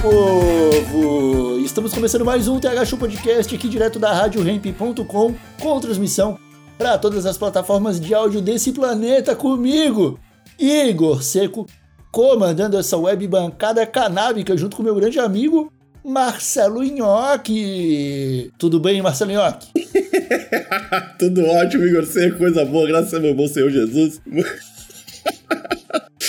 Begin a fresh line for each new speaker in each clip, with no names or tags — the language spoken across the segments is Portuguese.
Povo! Estamos começando mais um TH Show Podcast aqui direto da RadioRamp.com com transmissão para todas as plataformas de áudio desse planeta comigo, Igor Seco, comandando essa web bancada canábica junto com meu grande amigo Marcelo Nhoque. Tudo bem, Marcelo Nhoque?
Tudo ótimo, Igor. Sem coisa boa, graças ao meu bom Senhor Jesus.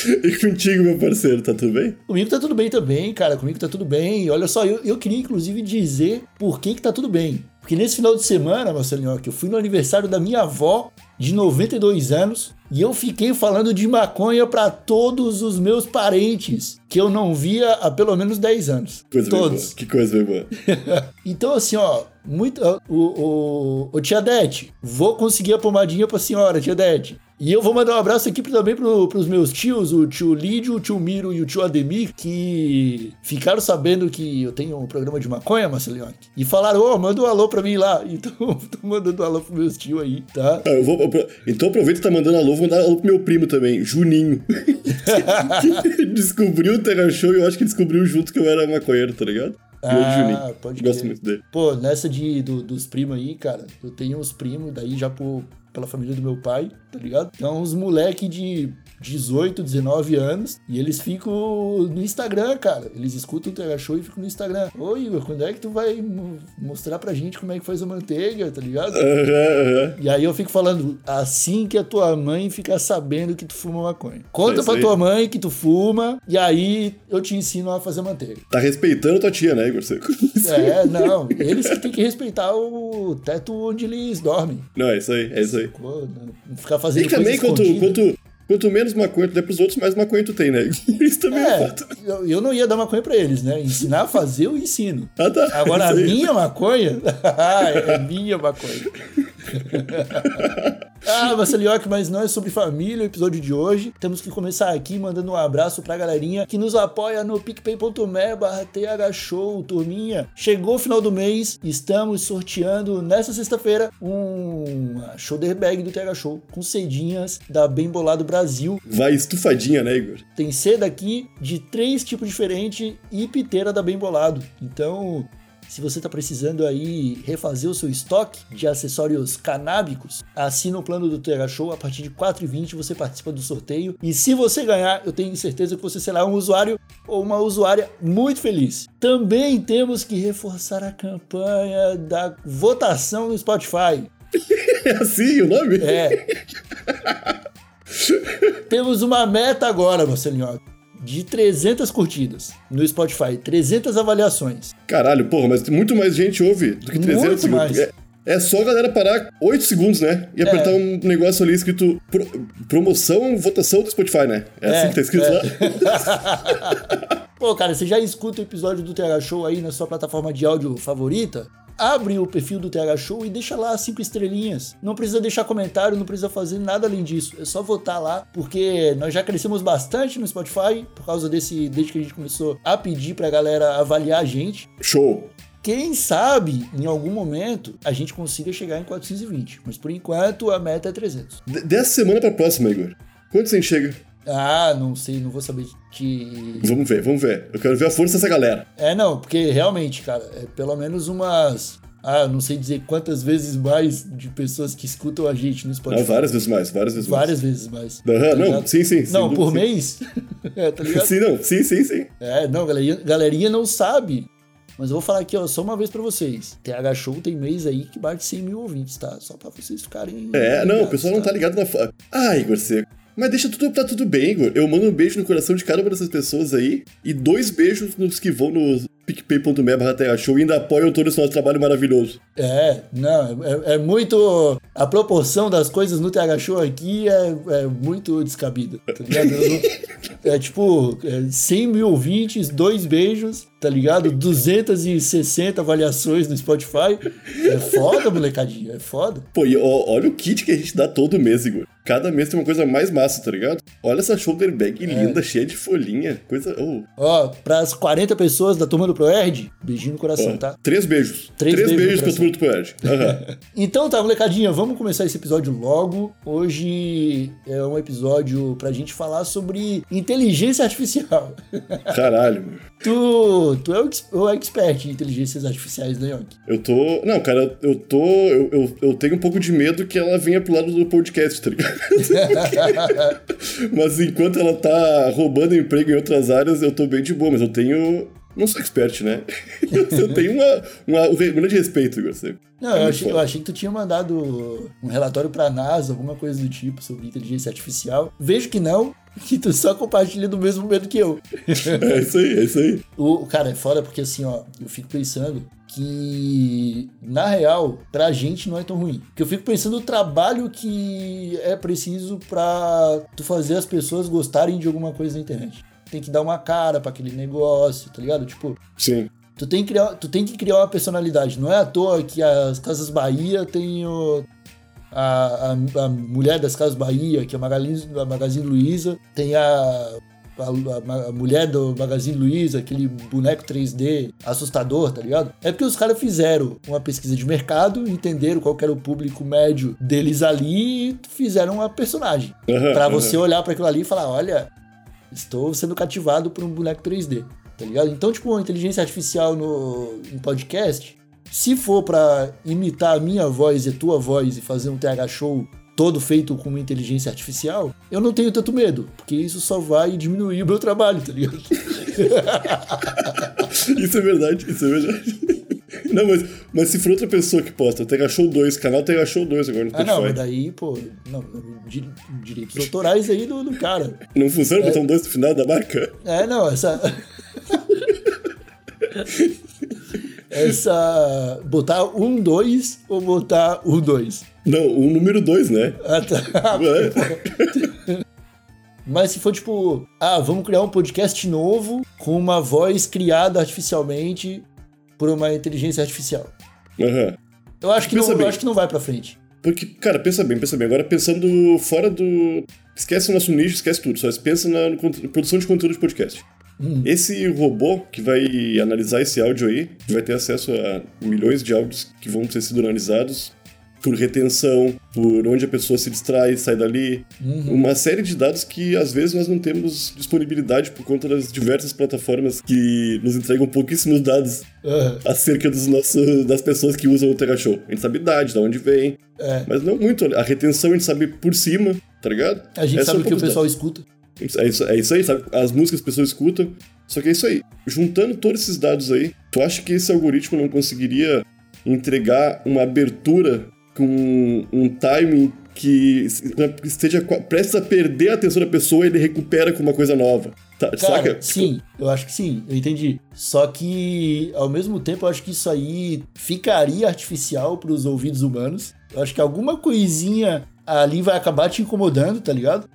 E contigo, meu parceiro, tá tudo bem?
Comigo tá tudo bem também, cara. Comigo tá tudo bem. Olha só, eu, eu queria inclusive dizer por que que tá tudo bem. Porque nesse final de semana, Marcelinho, que eu fui no aniversário da minha avó, de 92 anos, e eu fiquei falando de maconha pra todos os meus parentes, que eu não via há pelo menos 10 anos.
Coisa
todos.
Que coisa bem boa.
Então, assim, ó, muito. ó, O, o, o Tia Dete, vou conseguir a pomadinha pra senhora, Tia Dete. E eu vou mandar um abraço aqui também pro, pros meus tios, o tio Lídio, o tio Miro e o tio Ademir, que ficaram sabendo que eu tenho um programa de maconha, Marcelinho, e falaram, ô, manda um alô pra mim lá. Então, tô mandando um alô pros meus tios aí, tá?
Ah, eu vou, eu- então aproveita que tá mandando alô, vou mandar alô pro meu primo também, Juninho. descobriu o Terra Show e eu acho que descobriu junto que eu era maconheiro, tá ligado?
Ah, pode
Gosto muito dele.
Pô, nessa de, do- dos primos aí, cara, eu tenho uns primos daí já por, pela família do meu pai, tá ligado? Então, uns moleque de 18, 19 anos, e eles ficam no Instagram, cara. Eles escutam o TH Show e ficam no Instagram. Ô, Igor, quando é que tu vai mo- mostrar pra gente como é que faz a manteiga, tá ligado?
Aham, aham.
E aí eu fico falando, assim que a tua mãe ficar sabendo que tu fuma maconha. Conta
É
pra
aí.
tua mãe que tu fuma, e aí eu te ensino a fazer manteiga.
Tá respeitando tua tia, né, Igor Seco?
É, não. Eles que têm que respeitar o teto onde eles dormem.
Não, é isso aí, é isso aí.
Não ficar fazendo
E também, quanto,
escondida.
Quanto, menos maconha tu der pros outros, mais maconha tu tem, né? Isso também é,
É,
fato.
eu, eu não ia dar maconha pra eles, né? Ensinar a fazer, eu ensino.
Ah, tá.
Agora, a minha maconha é minha maconha. ah, Marcelioque, mas não é sobre família o episódio de hoje. Temos que começar aqui mandando um abraço pra galerinha que nos apoia no picpay.me barra thshow, turminha. Chegou o final do mês, estamos sorteando nessa sexta-feira um shoulder bag do TH Show com cedinhas da Bem Bolado Brasil.
Vai estufadinha, né, Igor?
Tem seda aqui de três tipos diferentes e piteira da Bem Bolado. Então, se você está precisando aí refazer o seu estoque de acessórios canábicos, assina o plano do TH Show. A partir de R$ 4,20 você participa do sorteio. E se você ganhar, eu tenho certeza que você será um usuário ou uma usuária muito feliz. Também temos que reforçar a campanha da votação no Spotify.
É assim o nome?
É. Temos uma meta agora, Marcelinho, de 300 curtidas no Spotify, 300 avaliações.
Caralho, porra, mas muito mais gente ouve do que 300
Muito mais.
É, é só a galera parar 8 segundos, né? E apertar
É.
um negócio ali escrito pro- promoção, votação do Spotify, né? É, assim que tá escrito
é.
lá?
Pô, cara, você já escuta o episódio do TH Show aí na sua plataforma de áudio favorita? Abre o perfil do TH Show e deixa lá cinco estrelinhas. Não precisa deixar comentário, não precisa fazer nada além disso. É só votar lá, porque nós já crescemos bastante no Spotify por causa desse, desde que a gente começou a pedir pra galera avaliar a gente.
Show.
Quem sabe, em algum momento, a gente consiga chegar em 420. Mas por enquanto, a meta é 300.
D- dessa semana pra próxima, Igor. A gente chega?
Ah, não sei, não vou saber te.
Vamos ver, vamos ver. Eu quero ver a força dessa galera.
É, não, porque realmente, cara, é pelo menos umas. Ah, não sei dizer quantas vezes mais de pessoas que escutam a gente no Spotify.
Não, várias vezes mais, várias vezes
Várias vezes mais.
mais. Aham,
Tá
não,
ligado?
sim, sim.
Não,
dúvida,
por
sim.
mês? é, tá ligado?
Sim, não, sim, sim, sim.
É, não, galerinha, galerinha não sabe. Mas eu vou falar aqui, ó, só uma vez pra vocês. TH Show tem mês aí que bate 100 mil ouvintes, tá? Só pra vocês ficarem.
É, não, o pessoal não tá ligado na. fa- Ah, Igor Seco. Mas deixa tudo, tá tudo bem, Igor. Eu mando um beijo no coração de cada uma dessas pessoas aí. E dois beijos nos que vão no, picpay.me barra Show e ainda apoiam todo esse nosso trabalho maravilhoso.
É, não, é, é muito. A proporção das coisas no TH Show aqui é, é muito descabida, tá ligado? É tipo, é 100 mil ouvintes, dois beijos, tá ligado? 260 avaliações no Spotify. É foda, molecadinha, é foda.
Pô, e ó, olha o kit que a gente dá todo mês, Igor. Cada mês tem uma coisa mais massa, tá ligado? Olha essa shoulder bag linda, cheia de folhinha. Coisa. Oh,
Ó, pras 40 pessoas da turma do ProErd, beijinho no coração,
ó.
tá?
Três beijos.
Três
Três,
beijos
beijos pra turma do Poerd. Aham.
Então tá, molecadinha, vamos começar esse episódio logo. Hoje é um episódio pra gente falar sobre inteligência artificial.
Caralho, meu.
Tu, tu é o, ex- o expert em inteligências artificiais, né, Yonk?
Eu tô. Não, cara, eu tô. Eu, eu, eu tenho um pouco de medo que ela venha pro lado do podcast, tá ligado? mas enquanto ela tá roubando emprego em outras áreas, eu tô bem de boa, mas eu tenho. Não sou expert, né? Eu tenho uma, uma, um grande respeito, sempre.
Não,
É
eu achei, eu achei que tu tinha mandado um relatório pra NASA, alguma coisa do tipo, sobre inteligência artificial. Vejo que não, que tu só compartilha do mesmo medo que eu.
É isso aí, é isso aí.
O, cara, é foda porque assim, ó, eu fico pensando que, na real, pra gente não é tão ruim. Porque eu fico pensando no trabalho que é preciso pra tu fazer as pessoas gostarem de alguma coisa na internet. Tem que dar uma cara pra aquele negócio, tá ligado? Tipo,
Sim.
tu tem, que criar, tu tem que criar uma personalidade. Não é à toa que as Casas Bahia tem o, a, a, a mulher das Casas Bahia, que é a Magazine, a Magazine Luiza, tem a, a, a- mulher do Magazine Luiza, aquele boneco 3D assustador, tá ligado? É porque os caras fizeram uma pesquisa de mercado, entenderam qual era o público médio deles ali e fizeram uma personagem. Pra
aham.
você olhar pra aquilo ali e falar, olha, estou sendo cativado por um boneco 3D, tá ligado? Então, tipo, a inteligência artificial no em podcast, se for pra imitar a minha voz e a tua voz e fazer um TH show todo feito com inteligência artificial, eu não tenho tanto medo, porque isso só vai diminuir o meu trabalho, tá ligado?
Isso é verdade, isso é verdade. Não, mas, mas se for outra pessoa que posta, Tega Show 2, canal Tega Show 2 agora no
Ah, não, mas
Spotify.
daí, pô, não, di- direitos autorais aí do, do cara.
Não funciona botar um 2 no final da marca?
É, não, essa. essa. Botar um, dois ou botar um, dois?
Não, o número 2, né?
Ah, tá.
É.
Mas se for tipo, ah, vamos criar um podcast novo com uma voz criada artificialmente por uma inteligência artificial.
Aham.
Eu acho que, não,
Pensa
eu
bem.
acho que não vai pra frente.
Porque, cara, pensa bem, pensa bem. Agora pensando fora do. Esquece o nosso nicho, esquece tudo. Só pensa na produção de conteúdo de podcast. Esse robô que vai analisar esse áudio aí, vai ter acesso a milhões de áudios que vão ter sido analisados por retenção, por onde a pessoa se distrai, sai dali. Uma série de dados que às vezes nós não temos disponibilidade por conta das diversas plataformas que nos entregam pouquíssimos dados
Aham.
acerca dos nossos, das pessoas que usam o Terra Show. A gente sabe a idade, de onde vem,
É.
mas não muito. A retenção a gente sabe por cima, tá ligado?
A gente
É
sabe
só
o que o pessoal
dados.
escuta.
É isso, é isso aí, sabe? As músicas que as pessoas escutam. Só que é isso aí. Juntando todos esses dados aí, tu acha que esse algoritmo não conseguiria entregar uma abertura com um timing que esteja qua- prestes a perder a atenção da pessoa e ele recupera com uma coisa nova? Tá,
Cara,
saca?
sim, eu acho que sim, eu entendi. Só que, ao mesmo tempo, eu acho que isso aí ficaria artificial pros ouvidos humanos. Eu acho que alguma coisinha ali vai acabar te incomodando, tá ligado?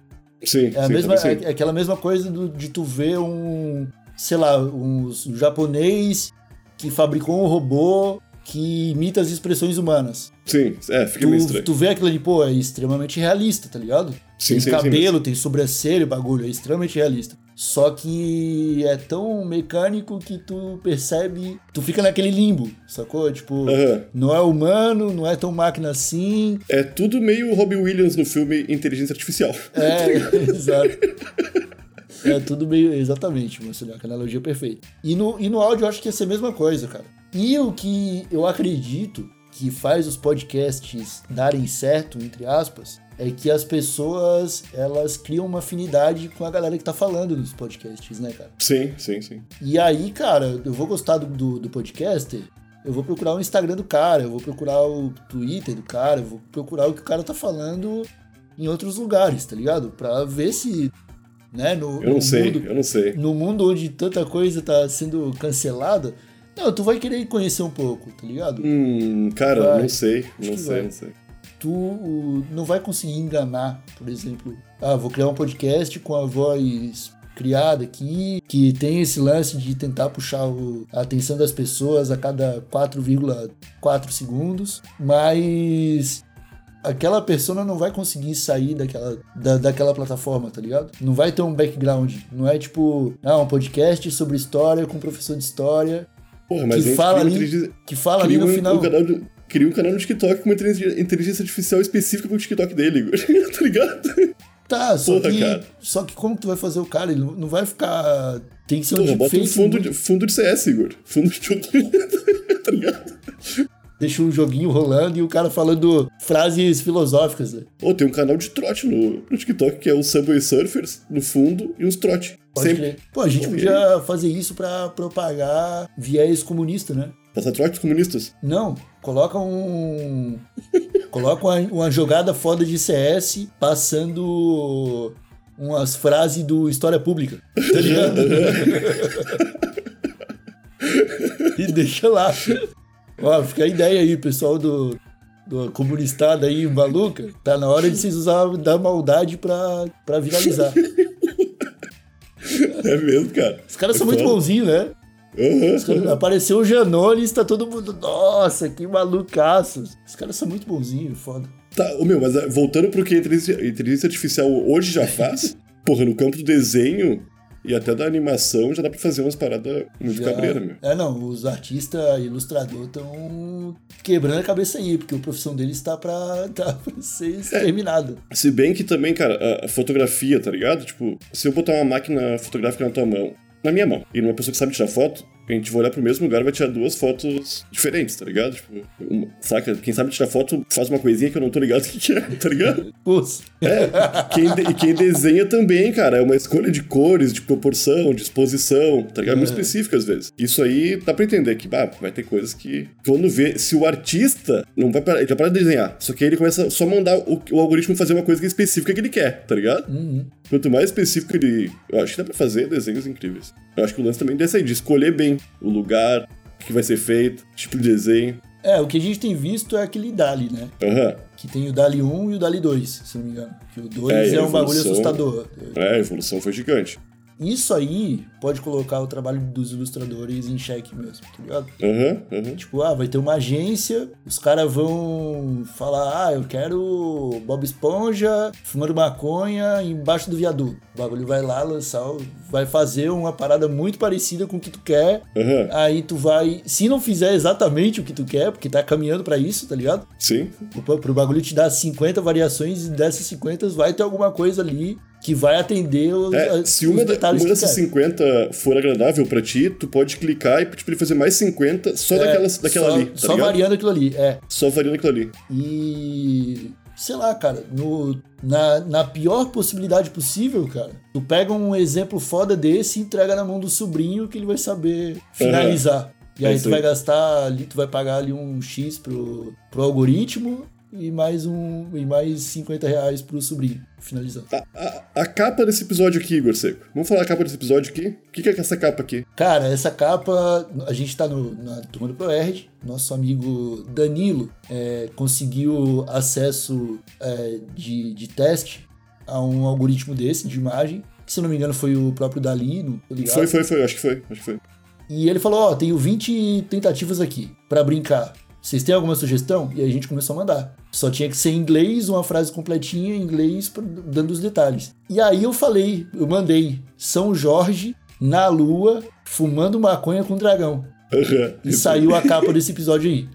Sim,
É, a
sim,
mesma,
sim.
é aquela mesma coisa do- de tu ver um, sei lá, um, japonês que fabricou um robô que imita as expressões humanas.
Sim, é, fica meio
Tu,
estranho.
tu vê aquilo ali, pô, é extremamente realista, tá ligado?
Sim,
tem
sim, sim,
cabelo, tem sobrancelha, bagulho, é extremamente realista. Só que é tão mecânico que tu percebe, tu fica naquele limbo, sacou? Tipo,
Aham.
não é humano, não é tão máquina assim.
É tudo meio Robbie Williams no filme Inteligência Artificial.
É, exato. É tudo meio. Exatamente, Marcelo, a analogia perfeita. E no, e no áudio eu acho que ia ser a mesma coisa, cara. E o que eu acredito que faz os podcasts darem certo, entre aspas, é que as pessoas elas criam uma afinidade com a galera que tá falando nos podcasts, né, cara?
Sim, sim, sim.
E aí, cara, eu vou gostar do, do, do podcaster, eu vou procurar o Instagram do cara, eu vou procurar o Twitter do cara, eu vou procurar o que o cara tá falando em outros lugares, tá ligado? Pra ver se né? No,
Eu não sei,
mundo-
eu não sei.
no mundo onde tanta coisa tá sendo cancelada, não, tu vai querer conhecer um pouco, tá ligado?
Hum, cara,
Vai.
não sei, não sei,
vai.
não sei.
Tu não vai conseguir enganar, por exemplo. Ah, vou criar um podcast com a voz criada aqui, que tem esse lance de tentar puxar a atenção das pessoas a cada 4,4 segundos, mas aquela persona não vai conseguir sair daquela, da, daquela plataforma, tá ligado? Não vai ter um background. Não é tipo, ah, um podcast sobre história com um professor de história
Porra, mas
que fala, ali,
inteligência-
que fala ali no
um-
final.
um canal de- Cria um canal no TikTok com uma inteligência artificial específica pro TikTok dele, Igor. tá ligado?
Tá, só
Porra,
que,
cara.
só que como tu vai fazer o cara? Ele não vai ficar. Tem que ser um
Porra, bota um
deepfake
fundo de, fundo de CS, Igor. Fundo de jogo. tá ligado?
Deixa um joguinho rolando e o cara falando frases filosóficas. né?
Ô, tem um canal de trote no, no TikTok que é o Subway Surfers, no fundo, e uns trote.
Pode
Sempre.
crer. Pô, a gente podia fazer isso pra propagar viés comunista, né?
Passar trote dos comunistas.
Não, coloca um. coloca uma, uma jogada foda de CS passando umas frases do História Pública. Tá ligado? e deixa lá. Ó, fica a ideia aí, pessoal do, do comunistada aí, maluca. Tá na hora de vocês usar da maldade pra, pra viralizar.
É mesmo, cara.
Os caras
É
são muito
foda.
bonzinhos, né? Caras- Apareceu o Janones, tá todo mundo. Nossa, que malucaço. Os caras são muito bonzinhos, foda.
Tá, ô meu, mas ah, voltando pro que a inteligência, a inteligência artificial hoje já faz, porra, no campo do desenho e até da animação já dá pra fazer umas paradas muito
Já-
cabreira, meu.
É, não, os artistas ilustradores estão quebrando a cabeça aí, porque a profissão deles tá pra, tá pra ser exterminada.
Se bem que também, cara, a- a fotografia, tá ligado? Tipo, se eu botar uma máquina fotográfica na tua mão, na minha mão, e numa pessoa que sabe tirar foto, a gente vai olhar pro mesmo lugar e vai tirar duas fotos diferentes, tá ligado? Tipo, uma, saca? Quem sabe tirar foto faz uma coisinha que eu não tô ligado o que, que é, tá ligado?
Putz,
É, quem de- e quem desenha também, cara, é uma escolha de cores, de proporção, de exposição, tá ligado? Muito específica às vezes. Isso aí dá pra entender que, bah, vai ter coisas que. Quando vê, se o artista não vai parar, ele já para de desenhar, só que aí ele começa só a mandar o, o algoritmo fazer uma coisa que é específica que ele quer, tá ligado? Quanto mais específico ele. Eu acho que dá pra fazer desenhos incríveis. Eu acho que o lance também desse aí, de escolher bem o lugar, o que vai ser feito, tipo de desenho.
é, o que a gente tem visto é aquele DALI, né?
Aham.
Que tem o DALI 1 e o DALI 2, se não me engano. Que o 2
É,
é, um bagulho assustador.
É, a evolução foi gigante.
Isso aí pode colocar o trabalho dos ilustradores em xeque mesmo, tá ligado?
Aham, aham.
Tipo, ah, vai ter uma agência, os caras vão falar, ah, eu quero Bob Esponja fumando maconha embaixo do viaduto. O bagulho vai lá lançar, vai fazer uma parada muito parecida com o que tu quer.
Aham.
Aí tu vai, se não fizer exatamente o que tu quer, porque tá caminhando pra isso, tá ligado?
Sim.
Pro, pro bagulho te dar 50 variações e dessas 50 vai ter alguma coisa ali que vai atender os,
É, se
os
uma,
detalhes
uma dessas
quer.
50 for agradável pra ti, tu pode clicar e pedir pra ele fazer mais 50 só
É,
daquela, daquela
só,
ali, tá
Só
ligado?
variando aquilo ali, é.
Só variando aquilo ali.
E. Sei lá, cara, no, na, na pior possibilidade possível, cara, tu pega um exemplo foda desse e entrega na mão do sobrinho que ele vai saber finalizar. E
É
aí
isso
tu vai gastar ali, tu vai pagar ali um X pro, pro algoritmo e mais um e mais 50 reais pro sobrinho finalizar.
A, a- a capa desse episódio aqui, Igor Seco. Vamos falar a capa desse episódio aqui? O que, que é essa capa aqui?
Cara, essa capa, a gente tá no, na turma do ProErd, nosso amigo Danilo é, conseguiu acesso é, de, de teste a um algoritmo desse, de imagem, que se eu não me engano foi o próprio tô ligado?
Foi, foi, foi, acho que foi. Acho que foi.
E ele falou, ó, tenho 20 tentativas aqui pra brincar. Vocês têm alguma sugestão? E aí a gente começou a mandar. Só tinha que ser em inglês, uma frase completinha em inglês, dando os detalhes. E aí eu falei, eu mandei São Jorge na lua, fumando maconha com dragão.
Aham.
E saiu a capa desse episódio aí.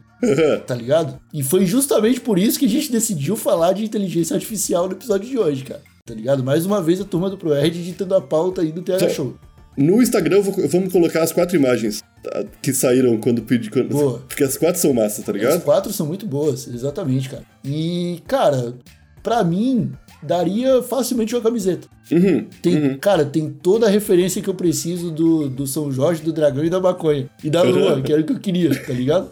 Tá ligado? E foi justamente por isso que a gente decidiu falar de inteligência artificial no episódio de hoje, cara. Tá ligado? Mais uma vez a turma do ProErd ditando a pauta aí do TH
Tá.
Show.
No Instagram eu vou- vamos colocar as quatro imagens tá, que saíram quando pedi. Quando,
Boa.
porque as quatro são massa, tá
As
ligado?
quatro são muito boas, exatamente, cara. E, cara, pra mim, daria facilmente uma camiseta.
Uhum,
Tem,
uhum.
Cara, tem toda a referência que eu preciso do, do São Jorge, do Dragão e da Maconha. E da Lua, que era o que eu queria, tá ligado?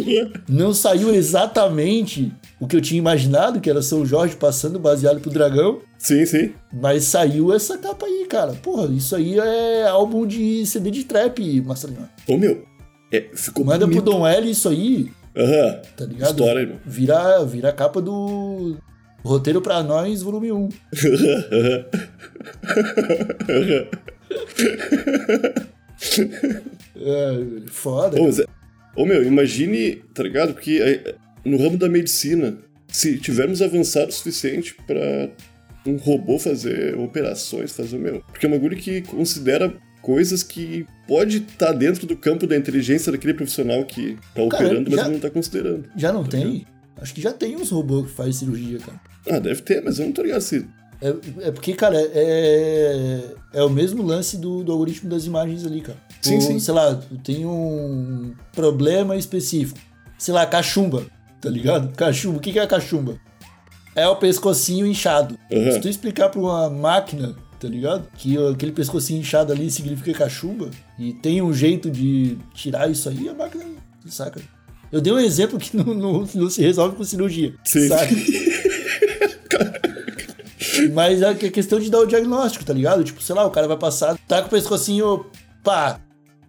Não saiu exatamente o que eu tinha imaginado, que era São Jorge passando baseado pro Dragão.
Sim, sim.
Mas saiu essa capa aí, cara. Porra, isso aí é álbum de CD de trap, Marcelinho.
Ô, meu, é, ficou
Manda pro
bonito.
Dom L isso aí,
Aham.
tá ligado?
História, irmão.
Vira, vira a capa do Roteiro pra Nós, volume 1. É, foda.
Ô, mas é- ô, meu, imagine, tá ligado? Porque é, no ramo da medicina, se tivermos avançado o suficiente pra um robô fazer operações, fazer o meu. Porque é um bagulho que considera coisas que pode estar dentro do campo da inteligência daquele profissional que tá
Cara,
operando, mas
já-
ele não tá considerando.
Já não tem? Acho que já tem uns robôs que fazem cirurgia, cara.
Ah, deve ter, mas eu não tô ligado se.
É, é porque, cara, é, é o mesmo lance do, do algoritmo das imagens ali, cara.
Sim,
Tu,
sim.
Sei lá, tem um problema específico. Sei lá, cachumba, tá ligado? Cachumba, o que que é cachumba? É o pescocinho inchado.
Aham.
Se tu explicar pra uma máquina, tá ligado? Que aquele pescocinho inchado ali significa cachumba, e tem um jeito de tirar isso aí, a máquina saca. Eu dei um exemplo que não, não, não se resolve com cirurgia,
Sim.
saca? Mas é é questão de dar o diagnóstico, tá ligado? Tipo, sei lá, o cara vai passar, tá com o pescocinho, pá,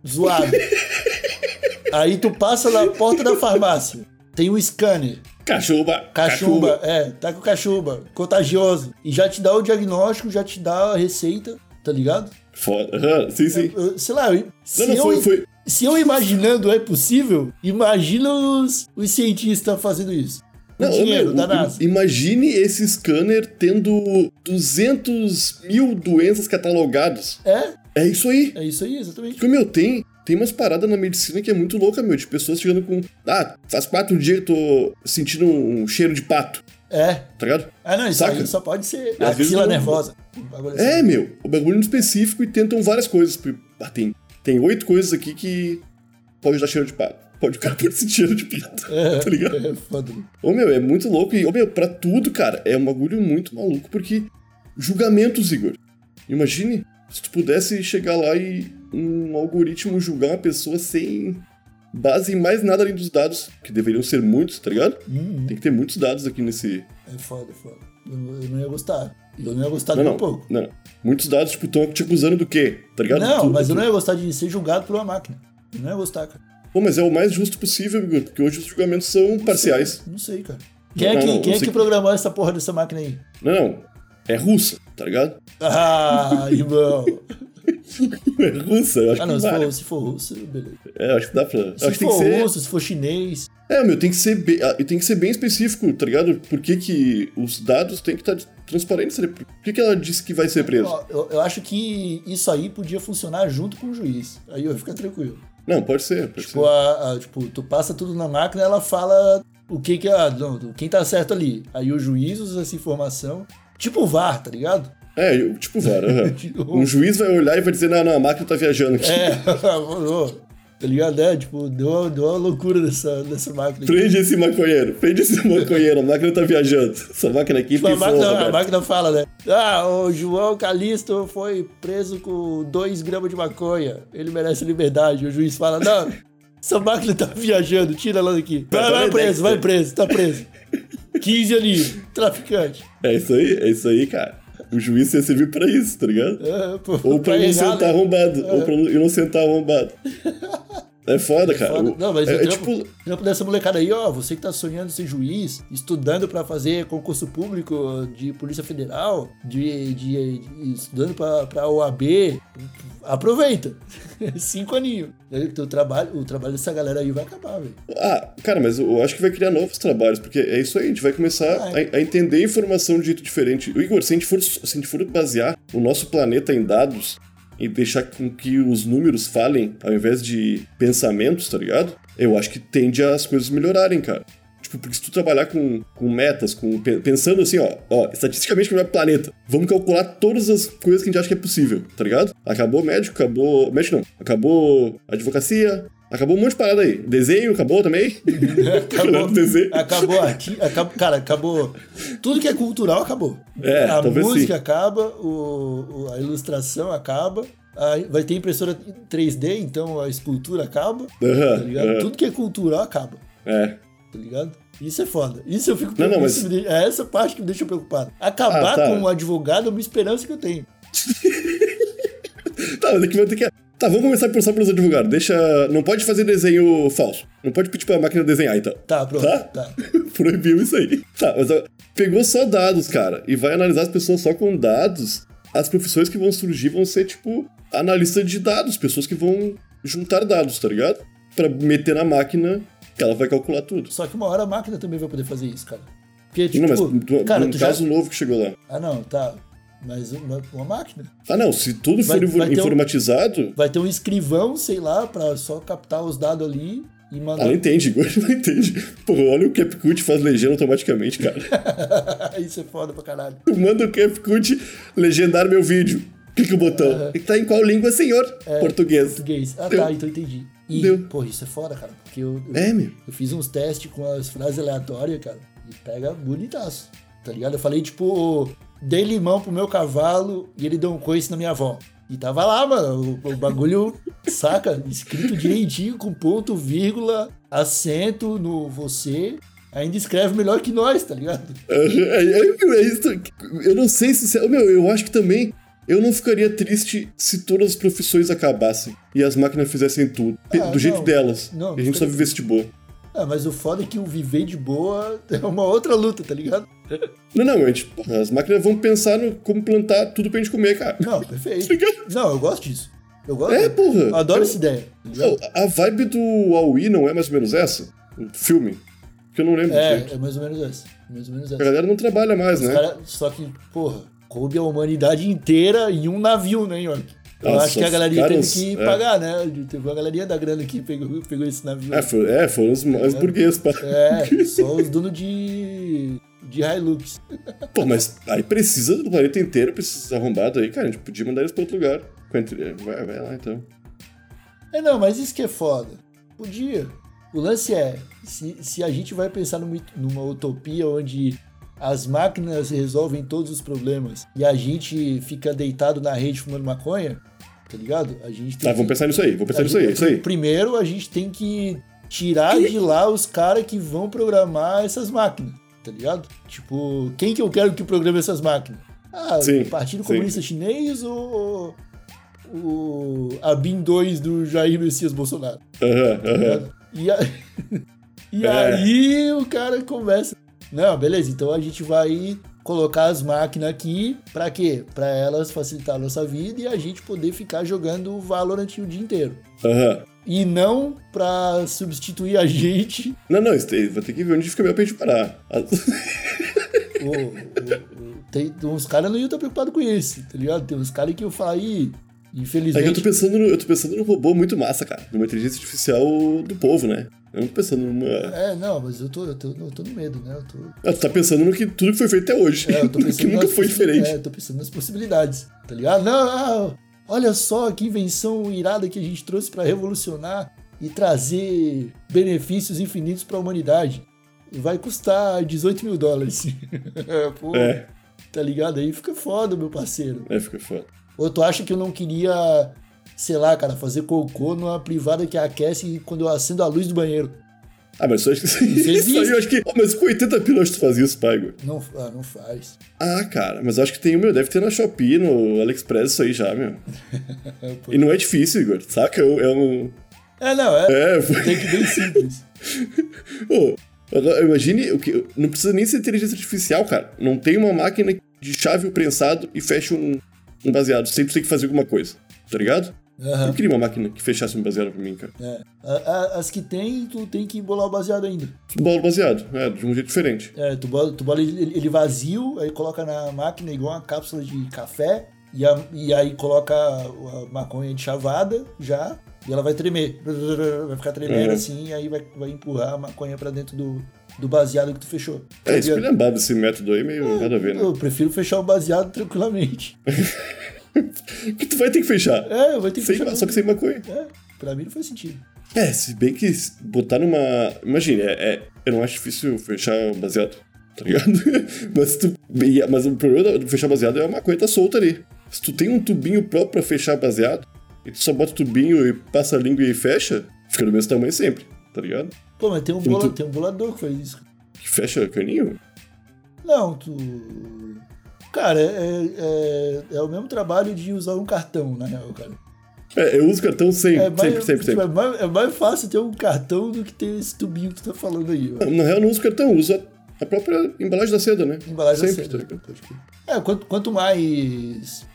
zoado. Aí tu passa na porta da farmácia, tem um scanner,
Cachumba!
cachumba, é, tá com cachumba, contagioso. E já te dá o diagnóstico, já te dá a receita, tá ligado?
Foda. Sim, sim.
Eu- sei lá, eu- se,
Não, não,
eu,
foi, foi.
se eu imaginando é possível, imagina os, os cientistas fazendo isso.
Não,
dinheiro
meu. Imagine esse scanner tendo 200 mil doenças catalogadas.
É,
É isso aí.
é isso aí, exatamente.
Porque, meu, tem, tem umas paradas na medicina que é muito louca, meu. De pessoas chegando com. Ah, faz quatro dias que tô sentindo um cheiro de pato,
É.
tá ligado?
Ah, não, isso
Saca?
aí só pode ser
às
axila nervosa. Bagulho assim.
É, meu. O bagulho no específico e tentam várias coisas. Ah, tem, tem oito coisas aqui que pode dar cheiro de pato. Pode, o cara pode sentir cheiro de pato, tá ligado?
É, foda.
Ô, meu, é muito louco. E, ô, meu, pra tudo, cara, é um bagulho muito maluco, porque julgamentos, Igor. Imagine se tu pudesse chegar lá e um algoritmo julgar uma pessoa sem base em mais nada além dos dados, que deveriam ser muitos, tá ligado?
Hum,
Tem que ter muitos dados aqui nesse.
é foda, é foda. Eu, eu não ia gostar. Eu não ia gostar
Não,
nem
não.
um pouco.
Não, não. Muitos dados, tipo, estão te acusando do quê? Tá ligado?
Não, mas eu não ia gostar de ser julgado por uma máquina. Eu não ia gostar, cara.
Pô, mas é o mais justo possível, porque hoje os julgamentos são parciais.
Não sei, cara. Quem é
Não,
que,
não,
quem é que programou essa porra dessa máquina aí?
Não, não. É russa, tá ligado?
Ah, irmão.
É russa, eu acho
Ah, não,
que
se
vale.
for, se for russo, beleza.
É, acho que dá pra.
Se
acho
for
ser.
russo, se for chinês.
É, meu, tem que ser bem, ah, tem que ser bem específico, tá ligado? Por que, que os dados têm que estar transparentes? Por que, que ela disse que vai ser preso?
Ó, Eu, eu acho que isso aí podia funcionar junto com o juiz. Aí eu fico tranquilo.
Não, pode ser, pode
Tipo,
ser.
a- a- tipo, tu passa tudo na máquina, ela fala o que que é. Não, quem tá certo ali. Aí o juiz usa essa informação. Tipo o VAR, tá ligado?
É, tipo, VAR. aham.
Tipo-
um juiz vai olhar e vai dizer: não, não, a máquina tá viajando aqui.
É, tá ligado? É, tipo, deu, deu uma loucura dessa, dessa máquina. aqui.
Prende esse maconheiro, prende esse maconheiro, a máquina tá viajando. Essa máquina aqui
Tipo, a,
pifou,
máquina, a
Roberto.
máquina fala, né? Ah, o João Calisto foi preso com 2 gramas de maconha. Ele merece liberdade. O juiz fala, não, essa máquina tá viajando, tira ela daqui. Vai, vai preso, vai preso, tá preso. 15 ali, traficante.
É isso aí, é isso aí, cara. O juiz ia servir pra isso, tá ligado?
É, pô,
Ou pra
errar,
inocentar
né?
arrombado. Ou pra inocentar arrombado. É foda, cara.
Foda.
O-
Não, mas
é,
o
é
trampo,
tipo.
trampo dessa molecada aí, ó, você que tá sonhando ser juiz, estudando pra fazer concurso público de Polícia Federal, de, de, de- estudando pra, pra OAB, aproveita. Cinco aninhos. O trabalho, o trabalho dessa galera aí vai acabar, velho.
Ah, cara, mas eu acho que vai criar novos trabalhos, porque é isso aí, a gente vai começar
Vai.
a, a entender informação de jeito diferente. O Igor, se a, gente for, se a gente for basear o nosso planeta em dados e deixar com que os números falem ao invés de pensamentos, tá ligado? Eu acho que tende as coisas melhorarem, cara. Tipo, porque se tu trabalhar com, com metas, com, pe- pensando assim, ó, ó, estatisticamente no planeta, vamos calcular todas as coisas que a gente acha que é possível, tá ligado? Acabou médico, acabou. Médico não. Acabou advocacia, Acabou um monte de parada aí. Desenho acabou também?
Acabou.
Desenho.
Acabou aqui, acabou, cara, acabou. Tudo que é cultural acabou.
É,
a música
sim.
acaba, o, o- a ilustração acaba, a- vai ter impressora 3D, então a escultura acaba,
Aham,
tá ligado? Tudo que é cultural acaba,
É.
tá ligado? Isso é foda. Isso eu fico
Não, não, mas-
deixa- É essa parte que me deixa preocupado. Acabar
Ah, tá.
com um advogado é uma esperança que eu tenho.
Tá, mas aqui vai ter que. Tá, vamos começar a pensar pelos advogados. Deixa. Não pode fazer desenho falso. Não pode pedir pra máquina desenhar, então.
Tá, pronto.
Tá?
Tá.
Proibiu isso aí. Tá, mas ó, pegou só dados, cara, e vai analisar as pessoas só com dados. As profissões que vão surgir vão ser, tipo, analista de dados, pessoas que vão juntar dados, tá ligado? Pra meter na máquina que ela vai calcular tudo.
Só que uma hora a máquina também vai poder fazer isso, cara. Porque, tipo,
não, mas tu,
cara,
um
tu já...
caso novo que chegou lá.
Ah, não, tá. Mas uma, uma máquina.
Ah, não, se tudo
Vai-
for
vai ter um-
informatizado.
Vai ter um escrivão, sei lá, pra só captar os dados ali e mandar.
Ah, não entende, não entende. Pô, olha o CapCut faz legenda automaticamente, cara.
Isso é foda pra caralho.
Tu manda o CapCut legendar meu vídeo. Clica o botão. E tá em qual língua, senhor? Português.
Português. Ah,
Deu.
tá, então entendi. E,
Deu.
pô, isso é foda, cara. Porque eu, eu,
É, meu.
eu fiz uns testes com as frases aleatórias, cara. E pega bonitaço. Tá ligado? Eu falei, tipo, dei limão pro meu cavalo e ele deu um coice na minha avó. E tava lá, mano, o, o bagulho, saca? Escrito direitinho, com ponto, vírgula, acento no você. Ainda escreve melhor que nós, tá ligado?
É, é, é isso. Eu não sei se. Meu, eu acho que também. Eu não ficaria triste se todas as profissões acabassem e as máquinas fizessem tudo.
Ah,
do jeito
não.
delas.
Não,
e a gente só vivesse de boa.
Ah, mas o foda é que o viver de boa é uma outra luta, tá ligado?
Não, não, a gente, porra, as máquinas vão pensar no como plantar tudo pra gente comer, cara.
Não, perfeito.
Tá?
Não, eu gosto disso. Eu gosto.
É, porra.
Eu adoro
Eu-
essa ideia. tá?
A vibe do Aoi não é mais ou menos essa? O filme? Que eu não lembro
É, é mais ou menos essa. Mais ou menos
A
essa.
galera não trabalha mais,
Os
né?
cara- só que, porra, coube a humanidade inteira em um navio, né, York? Eu
Nossa,
acho que a
os
galerinha
caras-
teve que
é.
pagar, né? Teve uma galerinha da grana que pegou, pegou esse navio.
É, for, é, foram os mais burgueses, pá.
É, só os donos de. de Hilux.
Pô, mas aí precisa do planeta inteiro, precisa arrombado aí, cara. A gente podia mandar eles pra outro lugar. Vai, vai lá então.
É, não, mas isso que é foda. Podia. O lance é, se, se a gente vai pensar numa, numa utopia onde as máquinas resolvem todos os problemas e a gente fica deitado na rede fumando maconha, tá ligado? A gente tem
Tá, vamos
que-
pensar nisso aí, vamos pensar
a
nisso aí, isso aí.
Primeiro, a gente tem que tirar de lá os caras que vão programar essas máquinas, tá ligado? Tipo, quem que eu quero que programe essas máquinas? Ah,
Sim,
o Partido
sim.
Comunista Chinês ou o a BIM 2 do Jair Messias Bolsonaro?
Aham, aham.
E, a- e
É.
aí o cara conversa. Não, beleza, então a gente vai colocar as máquinas aqui pra quê? Pra elas facilitar a nossa vida e a gente poder ficar jogando Valorant o dia inteiro.
Aham.
E não pra substituir a gente.
Não, não, isso aí, vou ter que ver onde fica meu gente parar.
O, o- o- tem uns caras iam estar preocupados com isso, tá ligado? Tem uns caras que eu falo aí,
É que eu
infelizmente.
tô pensando no, eu tô pensando num robô muito massa, cara. Numa inteligência artificial do povo, né? Eu não tô pensando numa.
É, não, mas eu tô, eu tô, eu tô no medo, né? Eu tô,
Ah, tu tá pensando no que tudo que foi feito até hoje.
É, eu tô
que
pensando
nunca
nas
foi diferente.
É, eu tô pensando nas possibilidades, tá ligado? Não, ah, olha só que invenção irada que a gente trouxe pra revolucionar e trazer benefícios infinitos pra humanidade. Vai custar 18 mil dólares. Pô,
É.
tá ligado? Aí fica foda, meu parceiro.
É, fica foda.
Ou tu acha que eu não queria, sei lá, cara, fazer cocô numa privada que aquece quando eu acendo a luz do banheiro?
Ah, mas eu acho que isso, isso aí eu acho que. Oh, mas com 80 pila eu acho que tu faz isso, pai, Igor.
Não, ah, não faz.
Ah, cara, mas eu acho que tem, meu, deve ter na Shopee, no AliExpress isso aí já, meu. E não é difícil, Igor, saca? É um- É.
É, não, é.
É,
Tem que bem simples.
Ô, agora, imagine o que. Não precisa nem ser inteligência artificial, cara. Não tem uma máquina de chave prensado e fecha um, um baseado. Sempre tem que fazer alguma coisa. Tá ligado?
Aham.
Eu queria uma máquina que fechasse um baseado pra mim, cara.
É. As que tem, tu tem que embolar o baseado ainda.
Bolo baseado, é, de um jeito diferente.
É, tu bola, tu bola ele, vazio, aí coloca na máquina igual uma cápsula de café, e, a- e aí coloca a, maconha de chavada já, e ela vai tremer. Vai ficar tremendo
Uhum.
assim, e aí vai, vai empurrar a maconha pra dentro do, do baseado que tu fechou.
É,
ligado?
esculhambado esse método aí, meio nada a ver, né?
Eu prefiro fechar o baseado tranquilamente.
Que tu vai ter que fechar.
É, vai ter que
Sem-
fechar.
só que sem maconha.
É, pra mim não faz sentido.
É, se bem que botar numa. Imagine, é, é- eu não acho difícil fechar baseado, tá ligado? mas, tu, e- mas o problema de fechar baseado é uma coisa solta ali. Se tu tem um tubinho próprio pra fechar baseado, e tu só bota o tubinho e passa a língua e fecha, fica do mesmo tamanho sempre, tá ligado?
Pô, mas tem um, bola,
tu-
tem um bolador que faz isso.
Que fecha caninho.
Não, tu. Cara, é, é, é o mesmo trabalho de usar um cartão, na real, cara.
É, eu uso cartão sempre,
É mais,
sempre, sempre,
tipo,
sempre.
é mais, é mais fácil ter um cartão do que ter esse tubinho que tu tá falando aí. ó.
Na real, eu não uso cartão, uso a, própria embalagem da seda, né?
Embalagem
sempre,
da seda.
tá.
É, quanto, quanto mais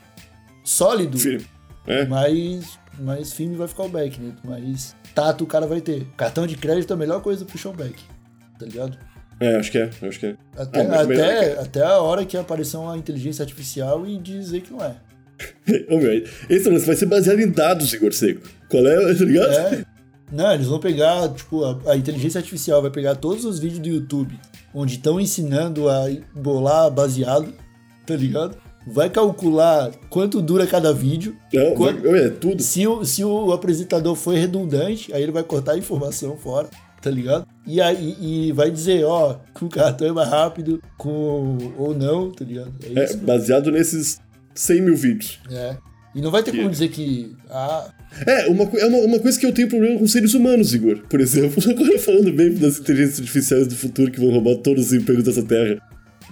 sólido,
Firme. É.
mais, mais firme vai ficar o back, né? Mais tato o cara vai ter. Cartão de crédito é a melhor coisa pro showback, tá ligado?
É, acho que é, acho que é.
Até,
Ah, mas melhor
até, até a hora que aparecer uma inteligência artificial e dizer que não é.
Ô, meu, esse lance vai ser baseado em dados, Igor Seco. Qual é, tá ligado?
É. Não, eles vão pegar, tipo, a, a inteligência artificial vai pegar todos os vídeos do YouTube onde estão ensinando a bolar baseado, tá ligado? Vai calcular quanto dura cada vídeo.
Não,
Quando-
vai- é tudo.
Se o, se o apresentador foi redundante, aí ele vai cortar a informação fora, tá ligado? E aí e vai dizer, ó, que o cartão é mais rápido, com ou não, tá ligado? É
É,
isso.
baseado nesses 100 mil vídeos.
É. E não vai ter como
Que-
dizer que. Ah,
É, uma, é uma, uma coisa que eu tenho problema com seres humanos, Igor. Por exemplo, agora falando bem das inteligências artificiais do futuro que vão roubar todos os empregos dessa terra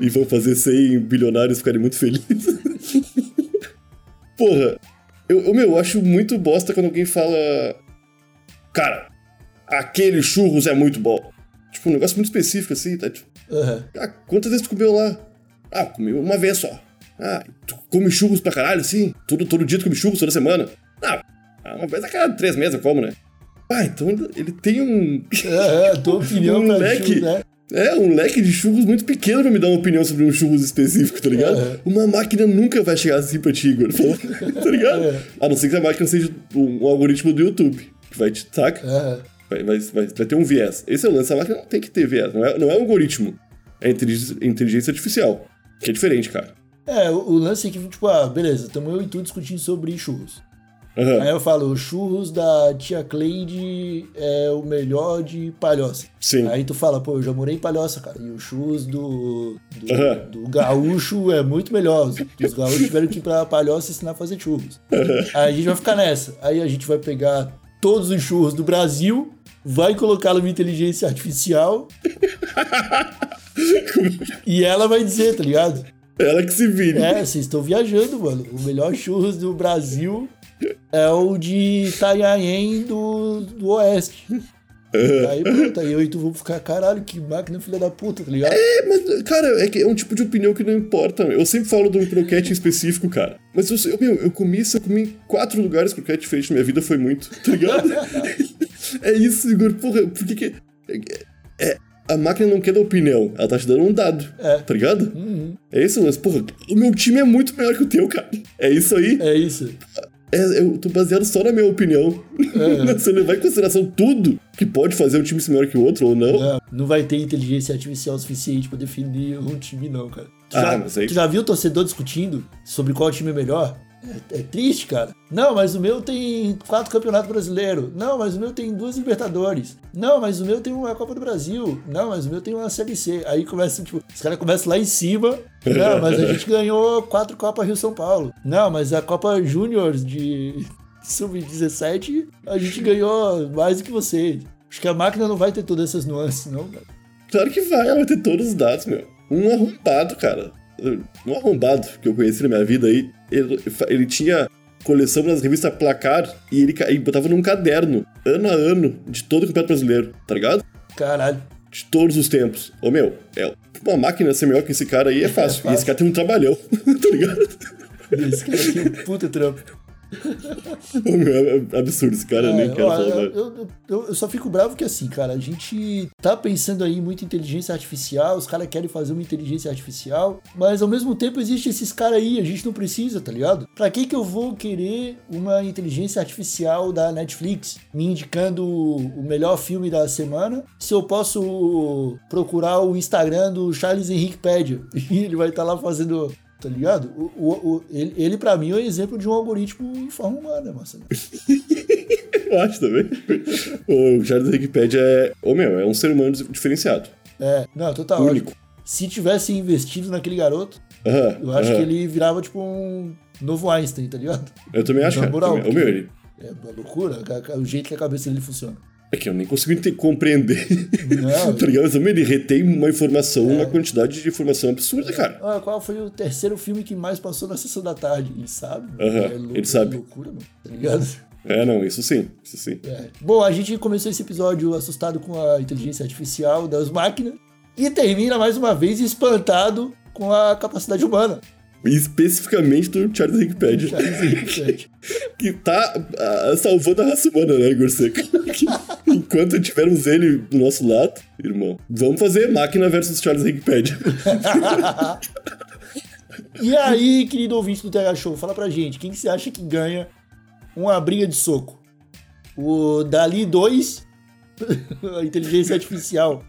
e vão fazer 100 bilionários ficarem muito felizes. Porra, eu, eu, meu, eu acho muito bosta quando alguém fala. Cara, aquele churros é muito bom. Tipo, um negócio muito específico assim, tá? Tipo,
aham.
ah, quantas vezes tu comeu lá? Ah, comi uma vez só. Ah, tu come churros pra caralho, assim? Todo, todo dia tu come churros, toda semana? Ah, ah, uma vez a cada três meses eu como, né? Ah, então ele, tem um...
É, é, tua opinião
Um leque.
churros, né?
É, um leque de churros muito pequeno pra me dar uma opinião sobre um churros específico, tá ligado?
É.
Uma máquina nunca vai chegar assim pra ti, Igor. tá ligado?
É.
A não ser que a máquina seja um, um algoritmo do YouTube, que vai te... Saca?
É.
Vai, vai, vai, vai ter um viés. Esse é o lance. A máquina não tem que ter viés. Não é, não é um algoritmo. É inteligência, artificial. Que é diferente, cara.
É, o, o lance é que, tipo, ah, beleza, estamos eu e tu discutindo sobre churros.
Aham.
Aí eu falo, o churros da tia Cleide é o melhor de Palhoça.
Sim.
Aí tu fala, pô, eu já morei em Palhoça, cara, e o churros do, do,
Aham.
do gaúcho é muito melhor. Os, os gaúchos tiveram que ir pra Palhoça ensinar a fazer churros. Aí a gente vai ficar nessa. Aí a gente vai pegar todos os churros do Brasil, vai colocar numa inteligência artificial e ela vai dizer, tá ligado?
Ela que se vire.
É, vocês estão viajando, mano. O melhor churros do Brasil é o de Itanhaém do, do Oeste. Aí pronto, aí eu e tu vamos ficar, caralho, que máquina filha da puta, tá ligado?
É, mas, cara, é, que é um tipo de opinião que não importa. Eu sempre falo de um croquete em específico, cara. Mas eu, eu, meu, eu comi isso, eu comi em quatro lugares croquete diferente minha vida, foi muito, tá ligado? é isso, Igor. Porra, por que que... É, é- a máquina não quer dar opinião, ela tá te dando um dado,
É.
tá ligado? É isso, mas, porra, o meu time é muito melhor que o teu, cara. É isso aí.
É isso.
É, eu tô baseado só na minha opinião.
É.
Eu levar em consideração tudo que pode fazer um time ser melhor que o outro ou não.
Não, não vai ter inteligência artificial suficiente pra definir um time, não, cara. Tu,
Ah,
já, tu já viu o torcedor discutindo sobre qual time é melhor? É, é triste, cara. Não, mas o meu tem quatro campeonatos brasileiros. Não, mas o meu tem duas Libertadores. Não, mas o meu tem uma Copa do Brasil. Não, mas o meu tem uma Série C. Aí começa, tipo, os caras começam lá em cima. Não, mas a gente ganhou quatro Copas Rio São Paulo. Não, mas a Copa Júnior de Sub-17 a gente ganhou mais do que vocês. Acho que a máquina não vai ter todas essas nuances, não, cara.
Claro que vai, ela vai ter todos os dados, meu. Um arrombado, cara. Um arrombado que eu conheci na minha vida aí. Ele, ele tinha coleção nas revistas Placar e ele, ele botava num caderno, ano a ano, de todo o campeonato brasileiro, tá ligado?
Caralho.
De todos os tempos. Ô meu, é, uma máquina ser melhor que esse cara aí é fácil.
fácil.
E esse cara tem um trabalhão, tá ligado?
Esse cara é um puta trampo.
É absurdo esse cara, eu nem
É,
quero
ó,
falar.
eu, eu- eu- só fico bravo que assim, cara, a gente tá pensando aí muito em inteligência artificial, os caras querem fazer uma inteligência artificial, mas ao mesmo tempo existe esses caras aí, a gente não precisa, tá ligado? Pra que que eu vou querer uma inteligência artificial da Netflix me indicando o melhor filme da semana, se eu posso procurar o Instagram do Charles Henrique Pédia e ele vai estar lá fazendo Tá ligado? O, o- o- ele, ele, pra mim, é um exemplo de um algoritmo em forma humana, Marcelo.
Eu acho também. O Charles Wikipedia é. Ô meu, é um ser humano diferenciado.
É, não, total.
Único.
Se tivesse investido naquele garoto,
Aham,
eu acho
aham.
que ele virava tipo um novo Einstein, tá ligado?
Eu também acho,
Na moral,
também. Meu, ele.
É uma loucura o jeito que a cabeça dele funciona.
É que eu nem consigo ente- compreender.
Não.
tá ligado? Mas também ele retém uma informação, uma quantidade de informação absurda, cara.
Ah, qual foi o terceiro filme que mais passou na sessão da tarde? Ele sabe? mano.
Aham,
é louco,
ele sabe.
É loucura, mano. Tá ligado?
É, não, isso sim, isso sim.
É. Bom, a gente começou esse episódio assustado com a inteligência artificial das máquinas e termina mais uma vez espantado com a capacidade humana.
Especificamente do Charles Wikipedia.
Charles Wikipedia.
que tá ah, salvando a raça humana, né, Igor? Que Enquanto tivermos ele do nosso lado, irmão, vamos fazer máquina versus Charles Wikipedia.
E aí, querido ouvinte do TH Show, fala pra gente, quem que você acha que ganha uma briga de soco? O Dali 2, a inteligência artificial,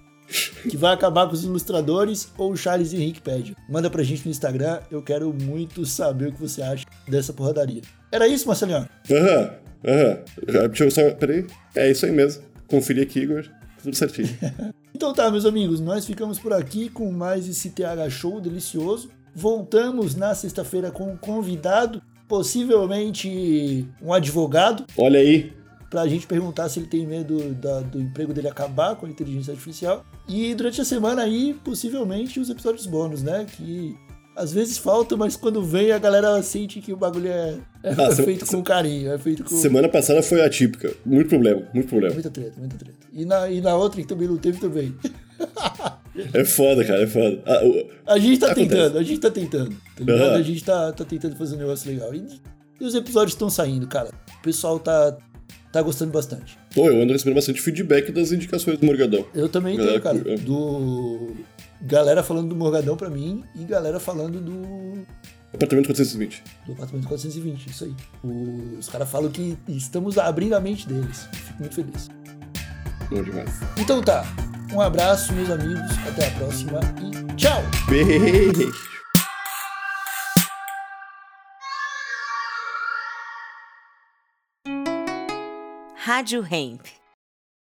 que vai acabar com os ilustradores, ou o Charles Henrique Pédia? Manda pra gente no Instagram, eu quero muito saber o que você acha dessa porradaria. Era isso, Marcelinho?
Aham, aham. Ah, Deixa eu só. Peraí. É isso aí mesmo. Conferi aqui, Igor. Tudo certinho.
Então tá, meus amigos, nós ficamos por aqui com mais esse TH Show delicioso. Voltamos na sexta-feira com um convidado, possivelmente um advogado,
Olha aí.
Pra gente perguntar se ele tem medo da- do emprego dele acabar com a inteligência artificial. E durante a semana aí, possivelmente, os episódios bônus, né? Que às vezes faltam, mas quando vem a galera sente que o bagulho é, é
Ah,
feito com carinho, é feito com
Semana passada foi atípica. Muito problema, muito problema.
muita treta, muita treta. E na, e na outra que também não teve também.
É foda, cara, é foda. Ah, o-
A gente tá
Acontece.
tentando, a gente tá tentando. Tá ligado?
Aham.
A gente tá, tá tentando fazer um negócio legal. E, e os episódios estão saindo, cara. O pessoal tá, tá gostando bastante.
Pô, eu ando recebendo bastante feedback das indicações do Morgadão.
Eu também
Galera
tenho, cara.
é.
Do. Galera falando do Morgadão pra mim e galera falando do.
Apartamento 420.
Do apartamento 420, isso aí. Os caras falam que estamos abrindo a mente deles. Fico muito feliz.
Bom demais.
Então tá. Um abraço, meus amigos. Até a próxima e tchau!
Beijo.
Rádio Hemp.